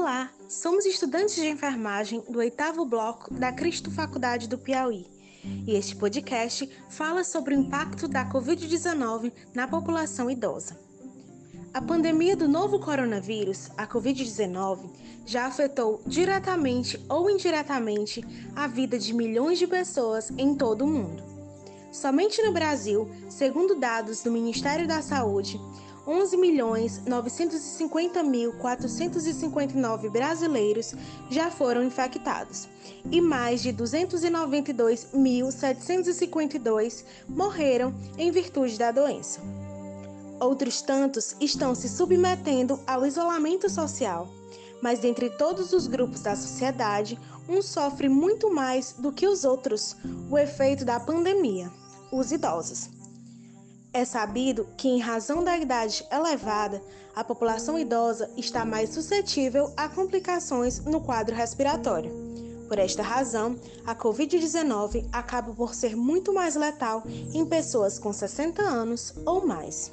Olá, somos estudantes de enfermagem do oitavo bloco da Cristo Faculdade do Piauí. E este podcast fala sobre o impacto da Covid-19 na população idosa. A pandemia do novo coronavírus, a Covid-19, já afetou diretamente ou indiretamente a vida de milhões de pessoas em todo o mundo. Somente no Brasil, segundo dados do Ministério da Saúde, 11.950.459 brasileiros já foram infectados e mais de 292.752 morreram em virtude da doença. Outros tantos estão se submetendo ao isolamento social, mas dentre todos os grupos da sociedade, um sofre muito mais do que os outros o efeito da pandemia: os idosos. É sabido que, em razão da idade elevada, a população idosa está mais suscetível a complicações no quadro respiratório. Por esta razão, a Covid-19 acaba por ser muito mais letal em pessoas com 60 anos ou mais.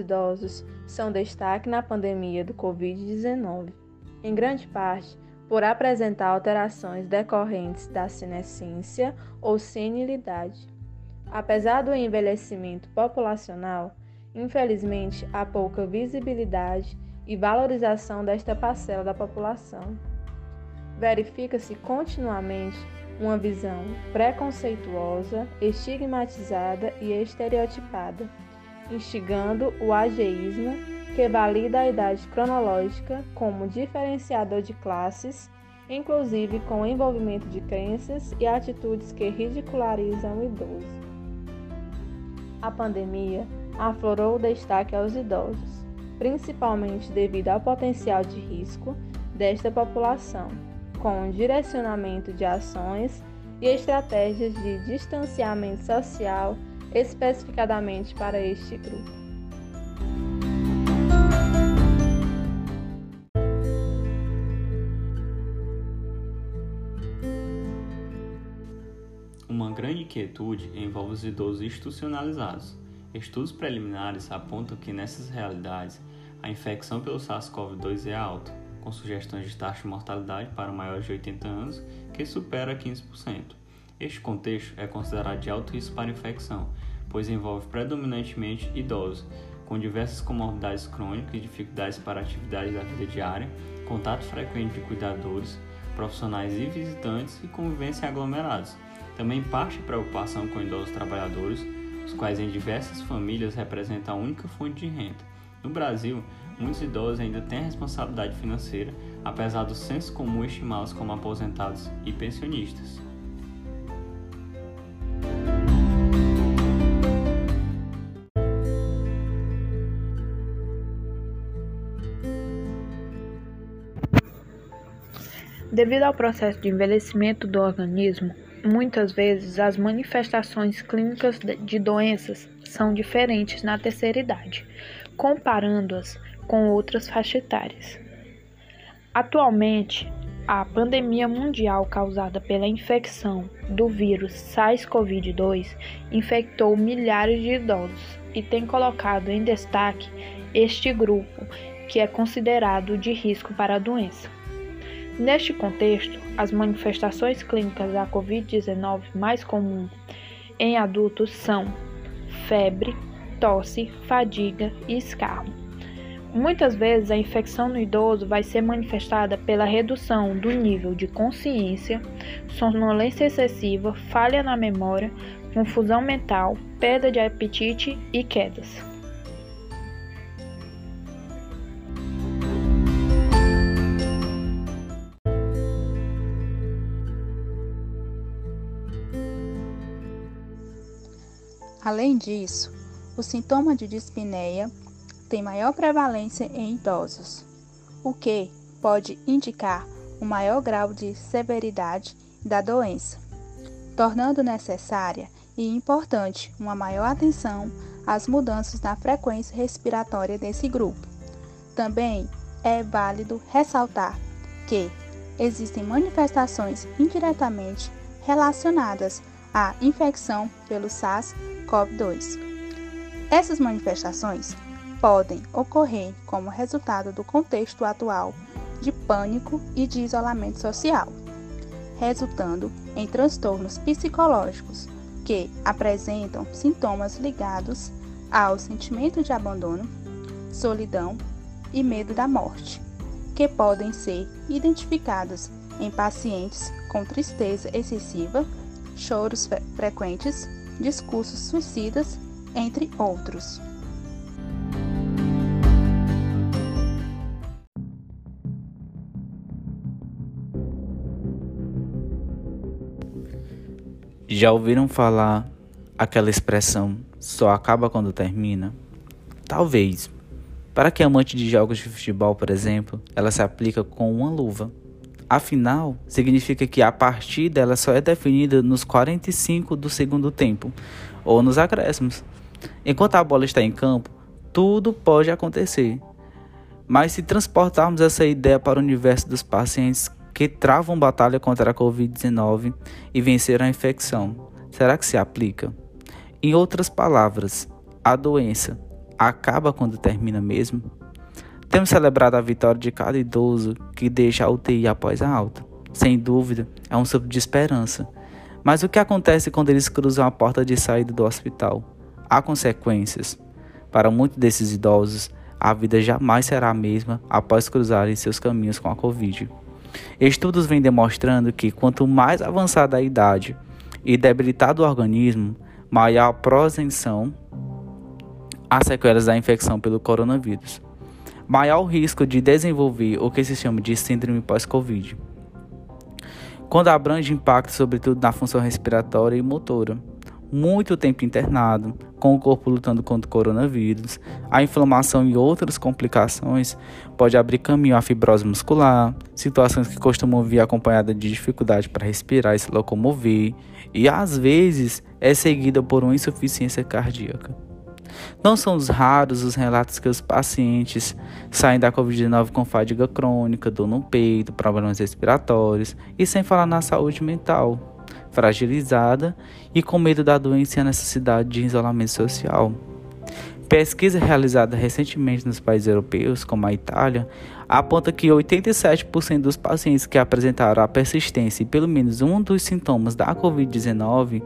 Idosos são destaque na pandemia do Covid-19, em grande parte por apresentar alterações decorrentes da senescência ou senilidade. Apesar do envelhecimento populacional, infelizmente há pouca visibilidade e valorização desta parcela da população. Verifica-se continuamente uma visão preconceituosa, estigmatizada e estereotipada instigando o ageísmo, que valida a idade cronológica como diferenciador de classes, inclusive com o envolvimento de crenças e atitudes que ridicularizam o idoso. A pandemia aflorou o destaque aos idosos, principalmente devido ao potencial de risco desta população, com o direcionamento de ações e estratégias de distanciamento social especificadamente para este grupo. Uma grande inquietude envolve os idosos institucionalizados. Estudos preliminares apontam que nessas realidades a infecção pelo SARS-CoV-2 é alta, com sugestões de taxa de mortalidade para maiores de 80 anos que supera 15%. Este contexto é considerado de alto risco para infecção, pois envolve predominantemente idosos, com diversas comorbidades crônicas e dificuldades para atividades da vida diária, contato frequente de cuidadores, profissionais e visitantes e convivência em aglomerados. Também parte preocupação com idosos trabalhadores, os quais em diversas famílias representam a única fonte de renda. No Brasil, muitos idosos ainda têm responsabilidade financeira, apesar do senso comum estimá-los como aposentados e pensionistas. Devido ao processo de envelhecimento do organismo, muitas vezes as manifestações clínicas de doenças são diferentes na terceira idade, comparando-as com outras faixas etárias. Atualmente, a pandemia mundial causada pela infecção do vírus SARS-CoV-2 infectou milhares de idosos e tem colocado em destaque este grupo, que é considerado de risco para a doença. Neste contexto, as manifestações clínicas da Covid-19 mais comuns em adultos são febre, tosse, fadiga e escarro. Muitas vezes a infecção no idoso vai ser manifestada pela redução do nível de consciência, sonolência excessiva, falha na memória, confusão mental, perda de apetite e quedas. Além disso, o sintoma de dispneia tem maior prevalência em idosos, o que pode indicar um maior grau de severidade da doença, tornando necessária e importante uma maior atenção às mudanças na frequência respiratória desse grupo. Também é válido ressaltar que existem manifestações indiretamente relacionadas à infecção pelo SARS-CoV-2. Essas manifestações podem ocorrer como resultado do contexto atual de pânico e de isolamento social, resultando em transtornos psicológicos que apresentam sintomas ligados ao sentimento de abandono, solidão e medo da morte, que podem ser identificados em pacientes com tristeza excessiva, choros frequentes, discursos suicidas, entre outros. Já ouviram falar aquela expressão só acaba quando termina? Talvez. Para que amante de jogos de futebol, por exemplo, ela se aplica com uma luva. Afinal, significa que a partida ela só é definida nos 45 do segundo tempo ou nos acréscimos. Enquanto a bola está em campo, tudo pode acontecer. Mas se transportarmos essa ideia para o universo dos pacientes que travam batalha contra a Covid-19 e venceram a infecção, será que se aplica? Em outras palavras, a doença acaba quando termina mesmo? Temos celebrado a vitória de cada idoso que deixa a UTI após a alta. Sem dúvida, é um sopro de esperança. Mas o que acontece quando eles cruzam a porta de saída do hospital? Há consequências. Para muitos desses idosos, a vida jamais será a mesma após cruzarem seus caminhos com a Covid. Estudos vêm demonstrando que quanto mais avançada a idade e debilitado o organismo, maior a prosenção às sequelas da infecção pelo coronavírus. Maior risco de desenvolver o que se chama de síndrome pós-Covid, quando abrange impacto sobretudo na função respiratória e motora. Muito tempo internado, com o corpo lutando contra o coronavírus, a inflamação e outras complicações pode abrir caminho à fibrose muscular, situações que costumam vir acompanhadas de dificuldade para respirar e se locomover, e às vezes é seguida por uma insuficiência cardíaca. Não são os raros os relatos que os pacientes saem da Covid-19 com fadiga crônica, dor no peito, problemas respiratórios e sem falar na saúde mental, fragilizada e com medo da doença e a necessidade de isolamento social. Pesquisa realizada recentemente nos países europeus, como a Itália, aponta que 87% dos pacientes que apresentaram a persistência e pelo menos um dos sintomas da Covid-19,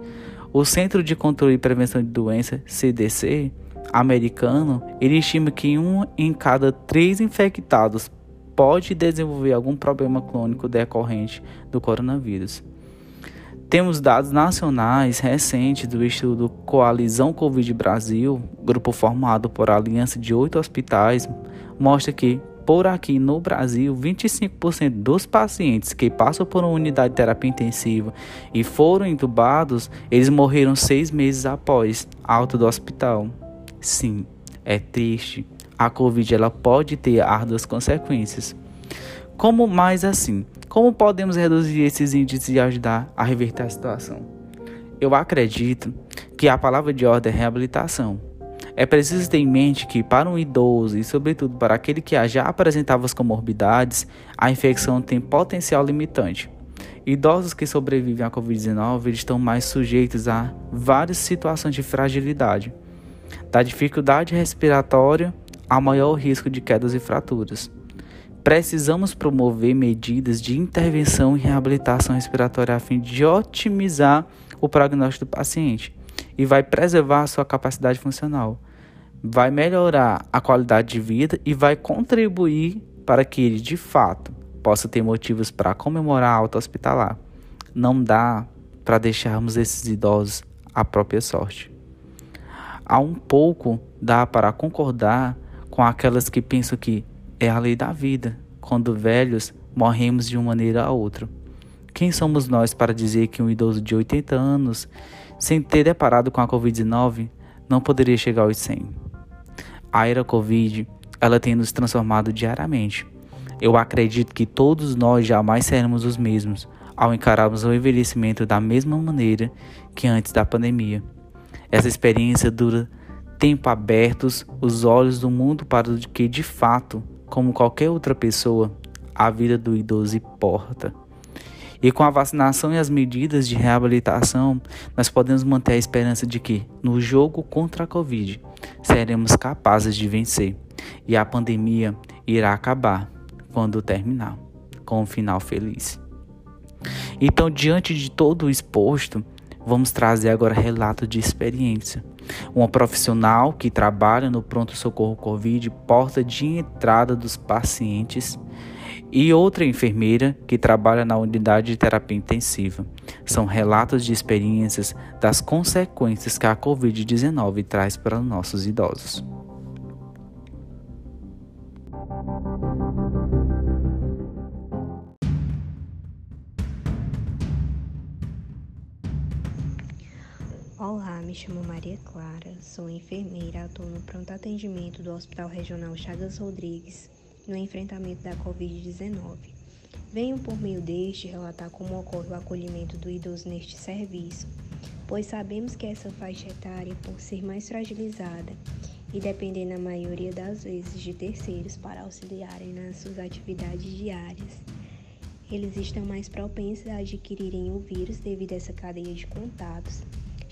o Centro de Controle e Prevenção de Doenças, CDC, americano, ele estima que um em cada três infectados pode desenvolver algum problema crônico decorrente do coronavírus. Temos dados nacionais recentes do estudo Coalizão Covid Brasil, grupo formado por aliança de oito hospitais, mostra que, por aqui no Brasil, 25% dos pacientes que passam por uma unidade de terapia intensiva e foram entubados, eles morreram seis meses após a alta do hospital. Sim, é triste. A Covid ela pode ter árduas consequências. Como mais assim? Como podemos reduzir esses índices e ajudar a reverter a situação? Eu acredito que a palavra de ordem é reabilitação. É preciso ter em mente que, para um idoso e, sobretudo, para aquele que já apresentava as comorbidades, a infecção tem potencial limitante. Idosos que sobrevivem à Covid-19 estão mais sujeitos a várias situações de fragilidade, da dificuldade respiratória ao maior risco de quedas e fraturas. Precisamos promover medidas de intervenção e reabilitação respiratória a fim de otimizar o prognóstico do paciente e vai preservar a sua capacidade funcional, vai melhorar a qualidade de vida e vai contribuir para que ele de fato possa ter motivos para comemorar a alta hospitalar. Não dá para deixarmos esses idosos à própria sorte. Há um pouco dá para concordar com aquelas que pensam que é a lei da vida. Quando velhos, morremos de uma maneira ou outra. Quem somos nós para dizer que um idoso de 80 anos, sem ter deparado com a Covid-19, não poderia chegar aos 100? A era Covid, ela tem nos transformado diariamente. Eu acredito que todos nós jamais seremos os mesmos ao encararmos o envelhecimento da mesma maneira que antes da pandemia. Essa experiência dura tempo abertos os olhos do mundo para o que de fato como qualquer outra pessoa, a vida do idoso importa. E com a vacinação e as medidas de reabilitação, nós podemos manter a esperança de que, no jogo contra a Covid, seremos capazes de vencer e a pandemia irá acabar quando terminar, com um final feliz. Então, diante de todo o exposto, vamos trazer agora relato de experiência. Uma profissional que trabalha no pronto-socorro Covid, porta de entrada dos pacientes e outra enfermeira que trabalha na unidade de terapia intensiva. São relatos de experiências das consequências que a Covid-19 traz para nossos idosos. Olá, me chamo Maria Clara, sou enfermeira, atuo no pronto atendimento do Hospital Regional Chagas Rodrigues no enfrentamento da Covid-19. Venho por meio deste relatar como ocorre o acolhimento do idoso neste serviço, pois sabemos que essa faixa etária, por ser mais fragilizada e depender na maioria das vezes de terceiros para auxiliarem nas suas atividades diárias, eles estão mais propensos a adquirirem o vírus devido a essa cadeia de contatos,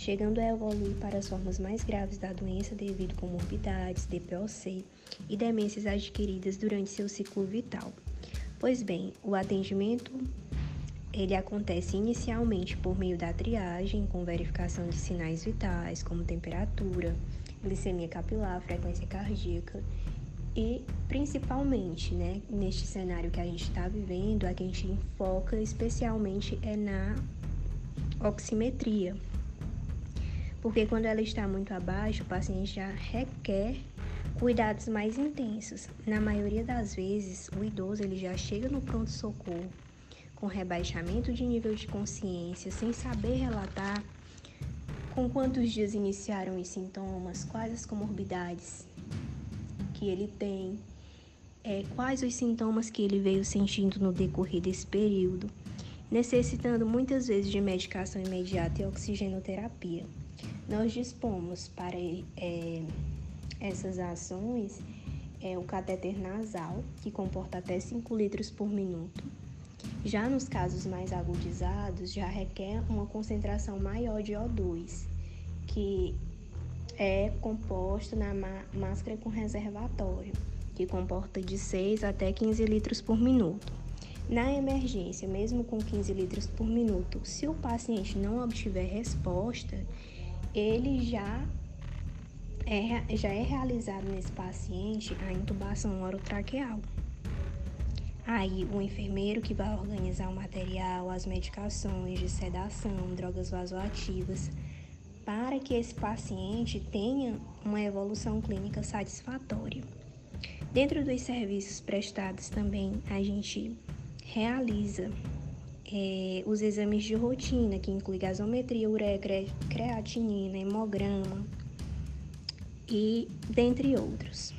chegando a evoluir para as formas mais graves da doença devido comorbidades, DPOC e demências adquiridas durante seu ciclo vital. Pois bem, o atendimento ele acontece inicialmente por meio da triagem, com verificação de sinais vitais, como temperatura, glicemia capilar, frequência cardíaca e principalmente, né, neste cenário que a gente está vivendo, a gente enfoca especialmente é na oximetria, porque quando ela está muito abaixo, o paciente já requer cuidados mais intensos. Na maioria das vezes, o idoso ele já chega no pronto-socorro com rebaixamento de nível de consciência, sem saber relatar com quantos dias iniciaram os sintomas, quais as comorbidades que ele tem, é, quais os sintomas que ele veio sentindo no decorrer desse período, necessitando muitas vezes de medicação imediata e oxigenoterapia. Nós dispomos para é, essas ações é o catéter nasal, que comporta até 5 litros por minuto. Já nos casos mais agudizados, já requer uma concentração maior de O2, que é composto na máscara com reservatório, que comporta de 6 até 15 litros por minuto. Na emergência, mesmo com 15 litros por minuto, se o paciente não obtiver resposta, ele já é, já é realizado nesse paciente a intubação orotraqueal. Aí, o enfermeiro que vai organizar o material, as medicações de sedação, drogas vasoativas, para que esse paciente tenha uma evolução clínica satisfatória. Dentro dos serviços prestados também, a gente realiza é, os exames de rotina, que inclui gasometria, ureia, creatinina, hemograma, e dentre outros.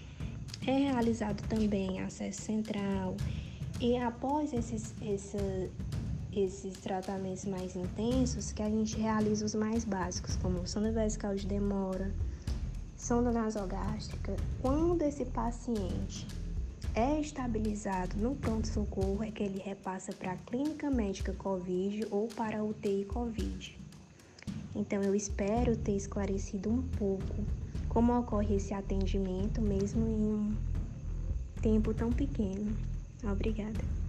É realizado também acesso central e após esses, esse, esses tratamentos mais intensos que a gente realiza os mais básicos, como sonda vesical de demora, sonda nasogástrica. Quando esse paciente é estabilizado no pronto-socorro, é que ele repassa para a clínica médica COVID ou para a UTI COVID. Então, eu espero ter esclarecido um pouco como ocorre esse atendimento mesmo em um tempo tão pequeno. Obrigada.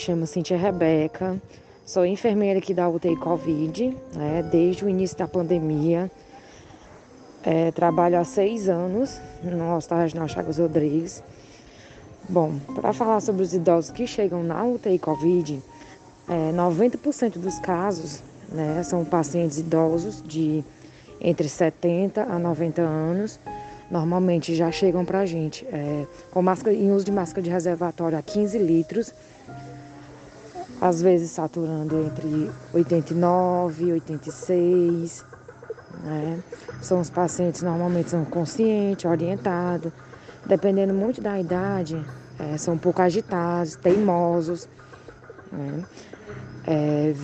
Chamo Cintia Rebeca, sou enfermeira aqui da UTI Covid, né, desde o início da pandemia. É, trabalho há seis anos no Hospital Regional Chagas Rodrigues Bom, para falar sobre os idosos que chegam na UTI Covid, é, 90% dos casos né, são pacientes idosos de entre 70 a 90 anos. Normalmente já chegam para a gente é, com máscara, em uso de máscara de reservatório a 15 litros, às vezes saturando entre 89 e 86. Né? São os pacientes normalmente são conscientes, orientados, dependendo muito da idade, é, são um pouco agitados, teimosos. Né? É,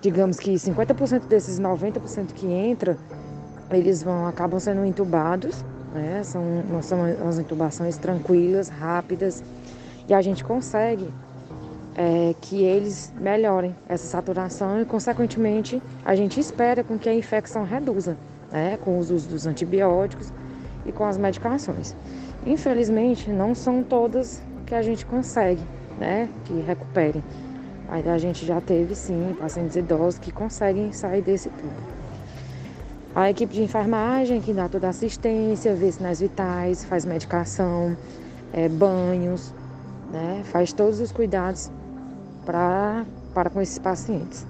digamos que 50% desses 90% que entra, eles vão acabam sendo entubados, né? São, são umas intubações tranquilas, rápidas, e a gente consegue é, que eles melhorem essa saturação e, consequentemente, a gente espera com que a infecção reduza, né? Com os usos dos antibióticos e com as medicações. Infelizmente, não são todas que a gente consegue, né? Que recuperem. Aí a gente já teve sim pacientes idosos que conseguem sair desse tubo. A equipe de enfermagem que dá toda a assistência, vê sinais vitais, faz medicação, é, banhos, né? faz todos os cuidados pra, para com esses pacientes.